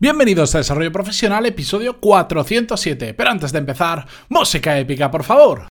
Bienvenidos a Desarrollo Profesional, episodio 407. Pero antes de empezar, música épica, por favor.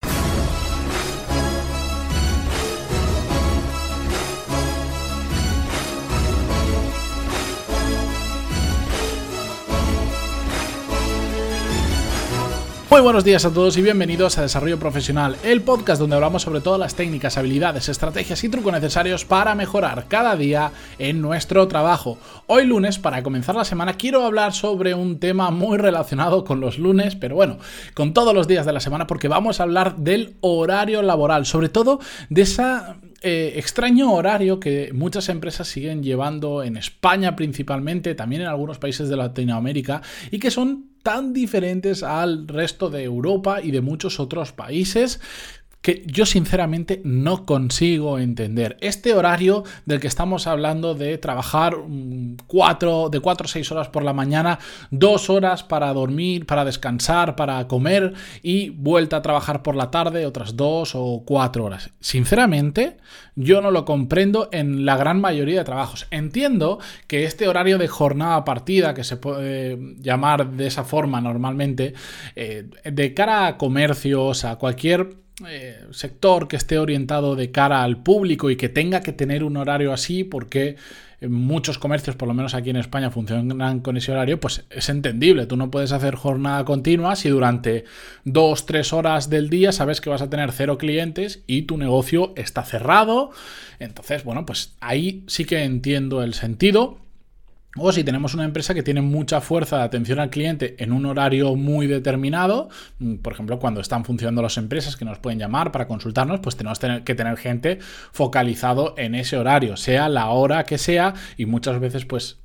Muy buenos días a todos y bienvenidos a Desarrollo Profesional, el podcast donde hablamos sobre todas las técnicas, habilidades, estrategias y trucos necesarios para mejorar cada día en nuestro trabajo. Hoy lunes, para comenzar la semana, quiero hablar sobre un tema muy relacionado con los lunes, pero bueno, con todos los días de la semana, porque vamos a hablar del horario laboral, sobre todo de esa eh, extraño horario que muchas empresas siguen llevando en España principalmente, también en algunos países de Latinoamérica, y que son tan diferentes al resto de Europa y de muchos otros países que yo sinceramente no consigo entender. Este horario del que estamos hablando de trabajar cuatro, de 4 a 6 horas por la mañana, dos horas para dormir, para descansar, para comer y vuelta a trabajar por la tarde otras dos o cuatro horas. Sinceramente, yo no lo comprendo en la gran mayoría de trabajos. Entiendo que este horario de jornada partida, que se puede llamar de esa forma normalmente, eh, de cara a comercios, a cualquier eh, sector que esté orientado de cara al público y que tenga que tener un horario así porque muchos comercios, por lo menos aquí en España, funcionan con ese horario, pues es entendible. Tú no puedes hacer jornada continua si durante dos, tres horas del día sabes que vas a tener cero clientes y tu negocio está cerrado. Entonces, bueno, pues ahí sí que entiendo el sentido. O si tenemos una empresa que tiene mucha fuerza de atención al cliente en un horario muy determinado, mm, por ejemplo, cuando están funcionando las empresas que nos pueden llamar para consultarnos, pues tenemos que tener gente focalizado en ese horario, sea la hora que sea, y muchas veces, pues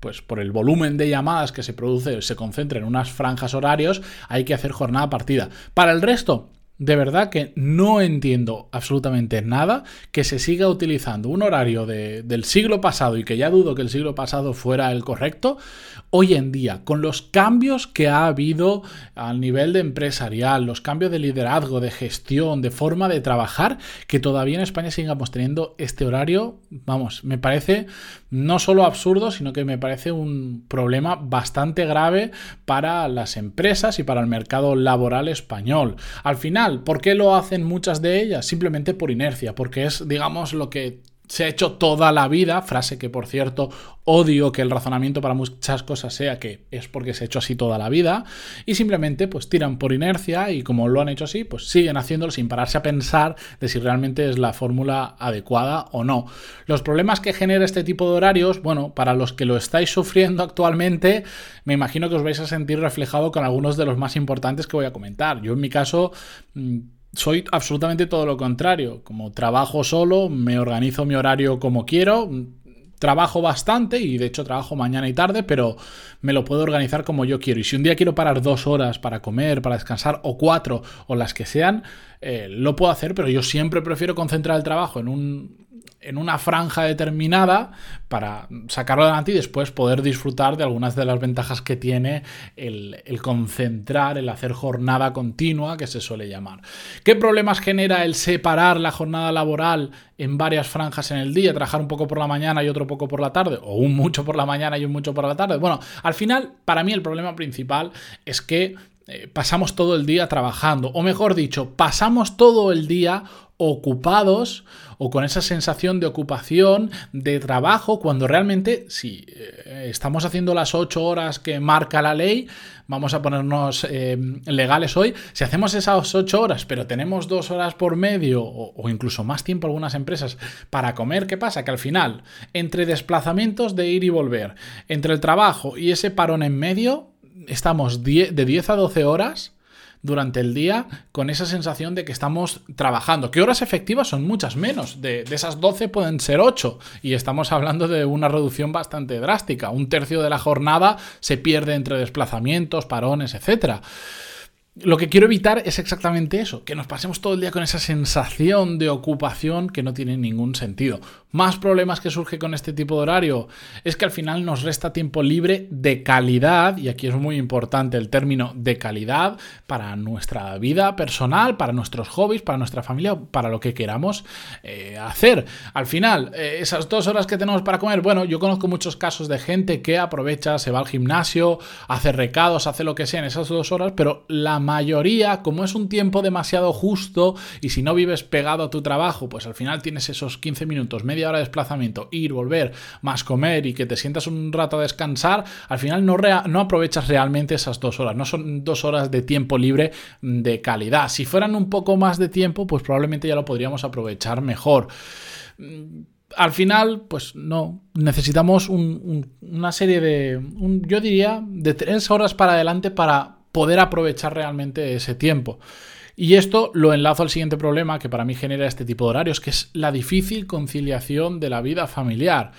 pues por el volumen de llamadas que se produce se concentra en unas franjas horarios, hay que hacer jornada partida. Para el resto, de verdad que no entiendo absolutamente nada que se siga utilizando un horario del siglo pasado y que ya dudo que el siglo pasado fuera el correcto, hoy en día, con los cambios que ha habido al nivel de empresarial, los cambios de liderazgo, de gestión, de forma de trabajar, que todavía en España sigamos teniendo este horario, vamos, me parece no solo absurdo, sino que me parece un problema bastante grave para las empresas y para el mercado laboral español. Al final, ¿Por qué lo hacen muchas de ellas? Simplemente por inercia, porque es, digamos, lo que se ha hecho toda la vida, frase que por cierto odio que el razonamiento para muchas cosas sea que es porque se ha hecho así toda la vida, y simplemente pues tiran por inercia y como lo han hecho así, pues siguen haciéndolo sin pararse a pensar de si realmente es la fórmula adecuada o no. Los problemas que genera este tipo de horarios, bueno, para los que lo estáis sufriendo actualmente, me imagino que os vais a sentir reflejado con algunos de los más importantes que voy a comentar. Yo en mi caso mm, soy absolutamente todo lo contrario. Como trabajo solo, me organizo mi horario como quiero. Trabajo bastante y de hecho trabajo mañana y tarde, pero me lo puedo organizar como yo quiero. Y si un día quiero parar dos horas para comer, para descansar, o cuatro, o las que sean, eh, lo puedo hacer, pero yo siempre prefiero concentrar el trabajo en un en una franja determinada para sacarlo adelante y después poder disfrutar de algunas de las ventajas que tiene el, concentrar, el hacer jornada continua, que se suele llamar. ¿Qué problemas genera el separar la jornada laboral en varias franjas en el día, trabajar un poco por la mañana y otro poco por la tarde, o un mucho por la mañana y un mucho por la tarde? Bueno, al final, para mí el problema principal es que eh, pasamos todo el día trabajando, o mejor dicho, pasamos todo el día ocupados o con esa sensación de ocupación, de trabajo, cuando realmente si eh, estamos haciendo las ocho horas que marca la ley, vamos a ponernos eh, legales hoy, si hacemos esas ocho horas pero tenemos dos horas por medio o, o incluso más tiempo algunas empresas para comer, ¿qué pasa? Que al final, entre desplazamientos de ir y volver, entre el trabajo y ese parón en medio, estamos de 10 a 12 horas durante el día con esa sensación de que estamos trabajando. ¿Qué horas efectivas son muchas menos? De, esas 12 pueden ser 8 y estamos hablando de una reducción bastante drástica. Un tercio de la jornada se pierde entre desplazamientos, parones, etcétera. Lo que quiero evitar es exactamente eso, que nos pasemos todo el día con esa sensación de ocupación que no tiene ningún sentido. Más problemas que surge con este tipo de horario es que al final nos resta tiempo libre de calidad, y aquí es muy importante el término de calidad, para nuestra vida personal, para nuestros hobbies, para nuestra familia, para lo que queramos eh, hacer. Al final, eh, esas dos horas que tenemos para comer, bueno, yo conozco muchos casos de gente que aprovecha, se va al gimnasio, hace recados, hace lo que sea en esas dos horas, pero la mayoría, como es un tiempo demasiado justo y si no vives pegado a tu trabajo, pues al final tienes esos 15 minutos, media hora de desplazamiento, ir, volver, más comer y que te sientas un rato a descansar, al final no, no aprovechas realmente esas dos horas. No son dos horas de tiempo libre de calidad. Si fueran un poco más de tiempo, pues probablemente ya lo podríamos aprovechar mejor mm, al final, pues no, necesitamos una serie de, yo diría, de tres horas para adelante para poder aprovechar realmente ese tiempo. Y esto lo enlazo al siguiente problema que para mí genera este tipo de horarios, que es la difícil conciliación de la vida familiar.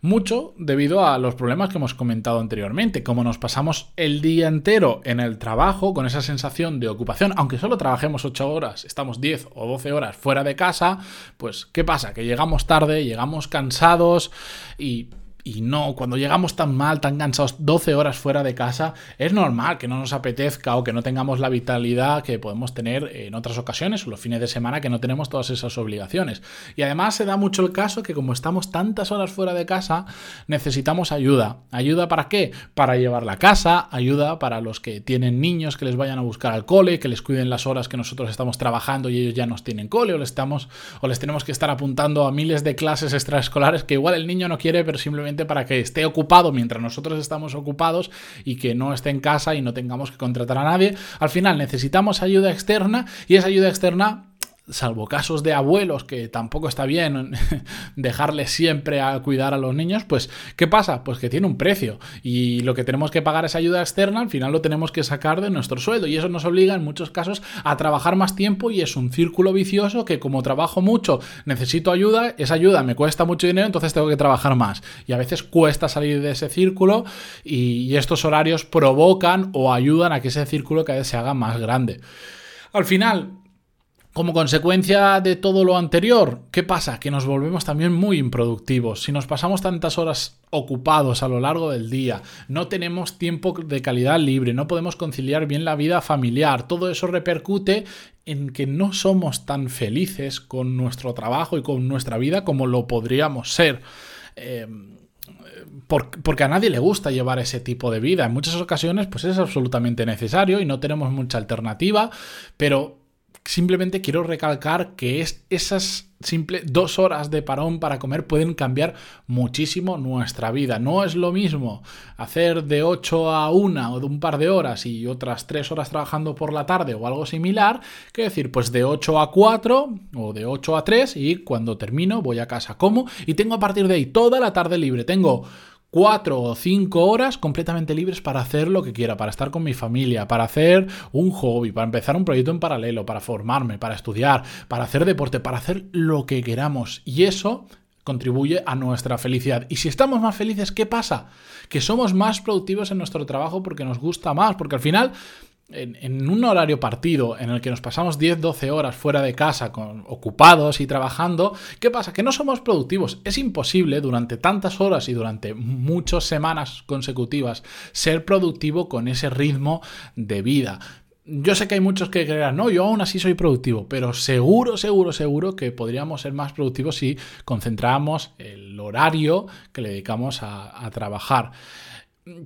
Mucho debido a los problemas que hemos comentado anteriormente, como nos pasamos el día entero en el trabajo con esa sensación de ocupación, aunque solo trabajemos 8 horas, estamos 10 o 12 horas fuera de casa, pues ¿qué pasa? Que llegamos tarde, llegamos cansados y y no, cuando llegamos tan mal, tan cansados, 12 horas fuera de casa, es normal que no nos apetezca o que no tengamos la vitalidad que podemos tener en otras ocasiones o los fines de semana que no tenemos todas esas obligaciones. Y además se da mucho el caso que como estamos tantas horas fuera de casa, necesitamos ayuda. ¿Ayuda para qué? Para llevar la casa, ayuda para los que tienen niños que les vayan a buscar al cole, que les cuiden las horas que nosotros estamos trabajando y ellos ya nos tienen cole o les, estamos, o les tenemos que estar apuntando a miles de clases extraescolares que igual el niño no quiere, pero simplemente para que esté ocupado mientras nosotros estamos ocupados y que no esté en casa y no tengamos que contratar a nadie. Al final necesitamos ayuda externa y esa ayuda externa salvo casos de abuelos que tampoco está bien dejarles siempre a cuidar a los niños, pues ¿qué pasa? Pues que tiene un precio y lo que tenemos que pagar esa ayuda externa al final lo tenemos que sacar de nuestro sueldo y eso nos obliga en muchos casos a trabajar más tiempo y es un círculo vicioso que como trabajo mucho necesito ayuda, esa ayuda me cuesta mucho dinero, entonces tengo que trabajar más y a veces cuesta salir de ese círculo y, estos horarios provocan o ayudan a que ese círculo cada vez se haga más grande. Al final, como consecuencia de todo lo anterior, ¿qué pasa? Que nos volvemos también muy improductivos. Si nos pasamos tantas horas ocupados a lo largo del día, no tenemos tiempo de calidad libre, no podemos conciliar bien la vida familiar, todo eso repercute en que no somos tan felices con nuestro trabajo y con nuestra vida como lo podríamos ser. Eh, porque a nadie le gusta llevar ese tipo de vida. En muchas ocasiones, pues es absolutamente necesario y no tenemos mucha alternativa, pero simplemente quiero recalcar que es esas simple dos horas de parón para comer pueden cambiar muchísimo nuestra vida. No es lo mismo hacer de 8 a 1 o de un par de horas y otras 3 horas trabajando por la tarde o algo similar que decir pues de 8 a 4 o de 8 a 3 y cuando termino voy a casa como y tengo a partir de ahí toda la tarde libre. Tengo cuatro o cinco horas completamente libres para hacer lo que quiera, para estar con mi familia, para hacer un hobby, para empezar un proyecto en paralelo, para formarme, para estudiar, para hacer deporte, para hacer lo que queramos. Y eso contribuye a nuestra felicidad. Y si estamos más felices, ¿qué pasa? Que somos más productivos en nuestro trabajo porque nos gusta más, porque al final en, un horario partido en el que nos pasamos 10-12 horas fuera de casa ocupados y trabajando, ¿qué pasa? Que no somos productivos. Es imposible durante tantas horas y durante muchas semanas consecutivas ser productivo con ese ritmo de vida. Yo sé que hay muchos que creerán, no, yo aún así soy productivo, pero seguro, seguro, seguro que podríamos ser más productivos si concentramos el horario que le dedicamos a trabajar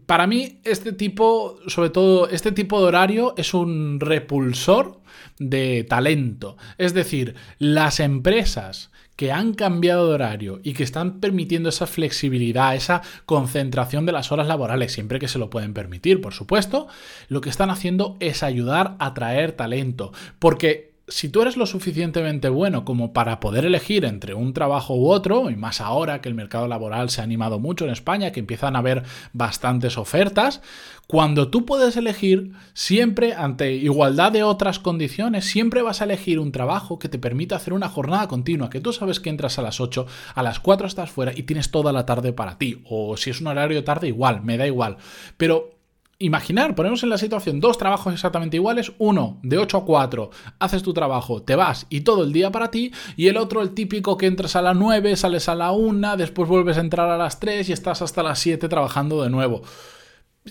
para mí, este tipo, sobre todo, este tipo de horario es un repulsor de talento. Es decir, las empresas que han cambiado de horario y que están permitiendo esa flexibilidad, esa concentración de las horas laborales, siempre que se lo pueden permitir, por supuesto, lo que están haciendo es ayudar a traer talento. Porque si tú eres lo suficientemente bueno como para poder elegir entre un trabajo u otro, y más ahora que el mercado laboral se ha animado mucho en España, que empiezan a haber bastantes ofertas, cuando tú puedes elegir, siempre ante igualdad de otras condiciones, siempre vas a elegir un trabajo que te permita hacer una jornada continua, que tú sabes que entras a las 8, a las 4 estás fuera y tienes toda la tarde para ti, o si es un horario tarde igual, me da igual, pero imaginar, ponemos en la situación dos trabajos exactamente iguales, uno de 8 a 4, haces tu trabajo, te vas y todo el día para ti, y el otro el típico que entras a las 9, sales a la 1, después vuelves a entrar a las 3 y estás hasta las 7 trabajando de nuevo.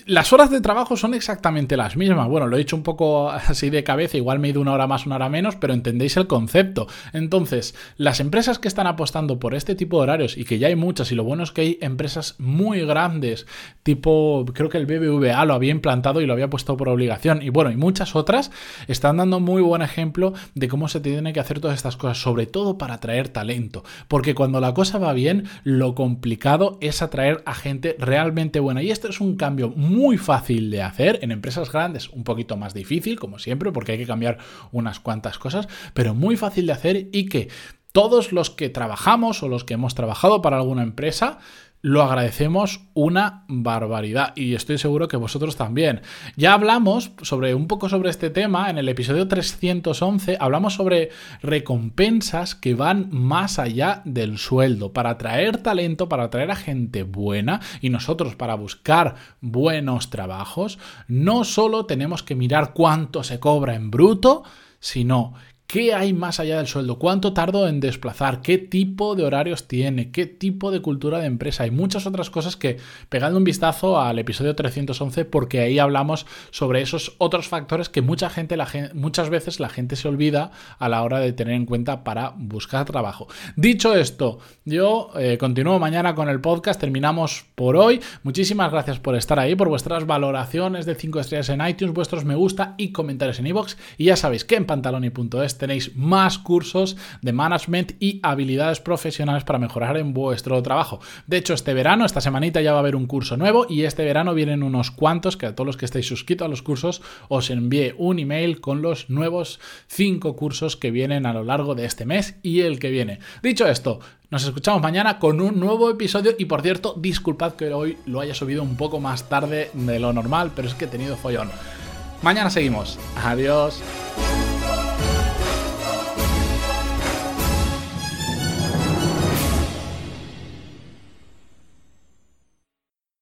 Las horas de trabajo son exactamente las mismas. Bueno, lo he hecho un poco así de cabeza, igual me he ido una hora más, una hora menos, pero entendéis el concepto. Entonces, las empresas que están apostando por este tipo de horarios, y que ya hay muchas, y lo bueno es que hay empresas muy grandes, tipo, creo que el BBVA lo había implantado y lo había puesto por obligación, y bueno, y muchas otras, están dando muy buen ejemplo de cómo se tienen que hacer todas estas cosas, sobre todo para atraer talento. Porque cuando la cosa va bien, lo complicado es atraer a gente realmente buena. Y esto es un cambio muy fácil de hacer, en empresas grandes un poquito más difícil, como siempre, porque hay que cambiar unas cuantas cosas, pero muy fácil de hacer y que todos los que trabajamos o los que hemos trabajado para alguna empresa, lo agradecemos una barbaridad y estoy seguro que vosotros también. Ya hablamos sobre un poco sobre este tema en el episodio 311, hablamos sobre recompensas que van más allá del sueldo para atraer talento, para atraer a gente buena y nosotros para buscar buenos trabajos, no solo tenemos que mirar cuánto se cobra en bruto, sino ¿Qué hay más allá del sueldo? ¿Cuánto tardo en desplazar? ¿Qué tipo de horarios tiene? ¿Qué tipo de cultura de empresa? Hay muchas otras cosas que, pegando un vistazo al episodio 311, porque ahí hablamos sobre esos otros factores que mucha gente, la muchas veces la gente se olvida a la hora de tener en cuenta para buscar trabajo. Dicho esto, yo eh, continúo mañana con el podcast, terminamos por hoy. Muchísimas gracias por estar ahí, por vuestras valoraciones de 5 estrellas en iTunes, vuestros me gusta y comentarios en iVoox. y ya sabéis que en pantaloni.es tenéis más cursos de management y habilidades profesionales para mejorar en vuestro trabajo. De hecho, este verano, esta semanita ya va a haber un curso nuevo y este verano vienen unos cuantos que a todos los que estéis suscritos a los cursos os envié un email con los nuevos 5 cursos que vienen a lo largo de este mes y el que viene. Dicho esto, nos escuchamos mañana con un nuevo episodio y por cierto, disculpad que hoy lo haya subido un poco más tarde de lo normal, pero es que he tenido follón. Mañana seguimos. Adiós.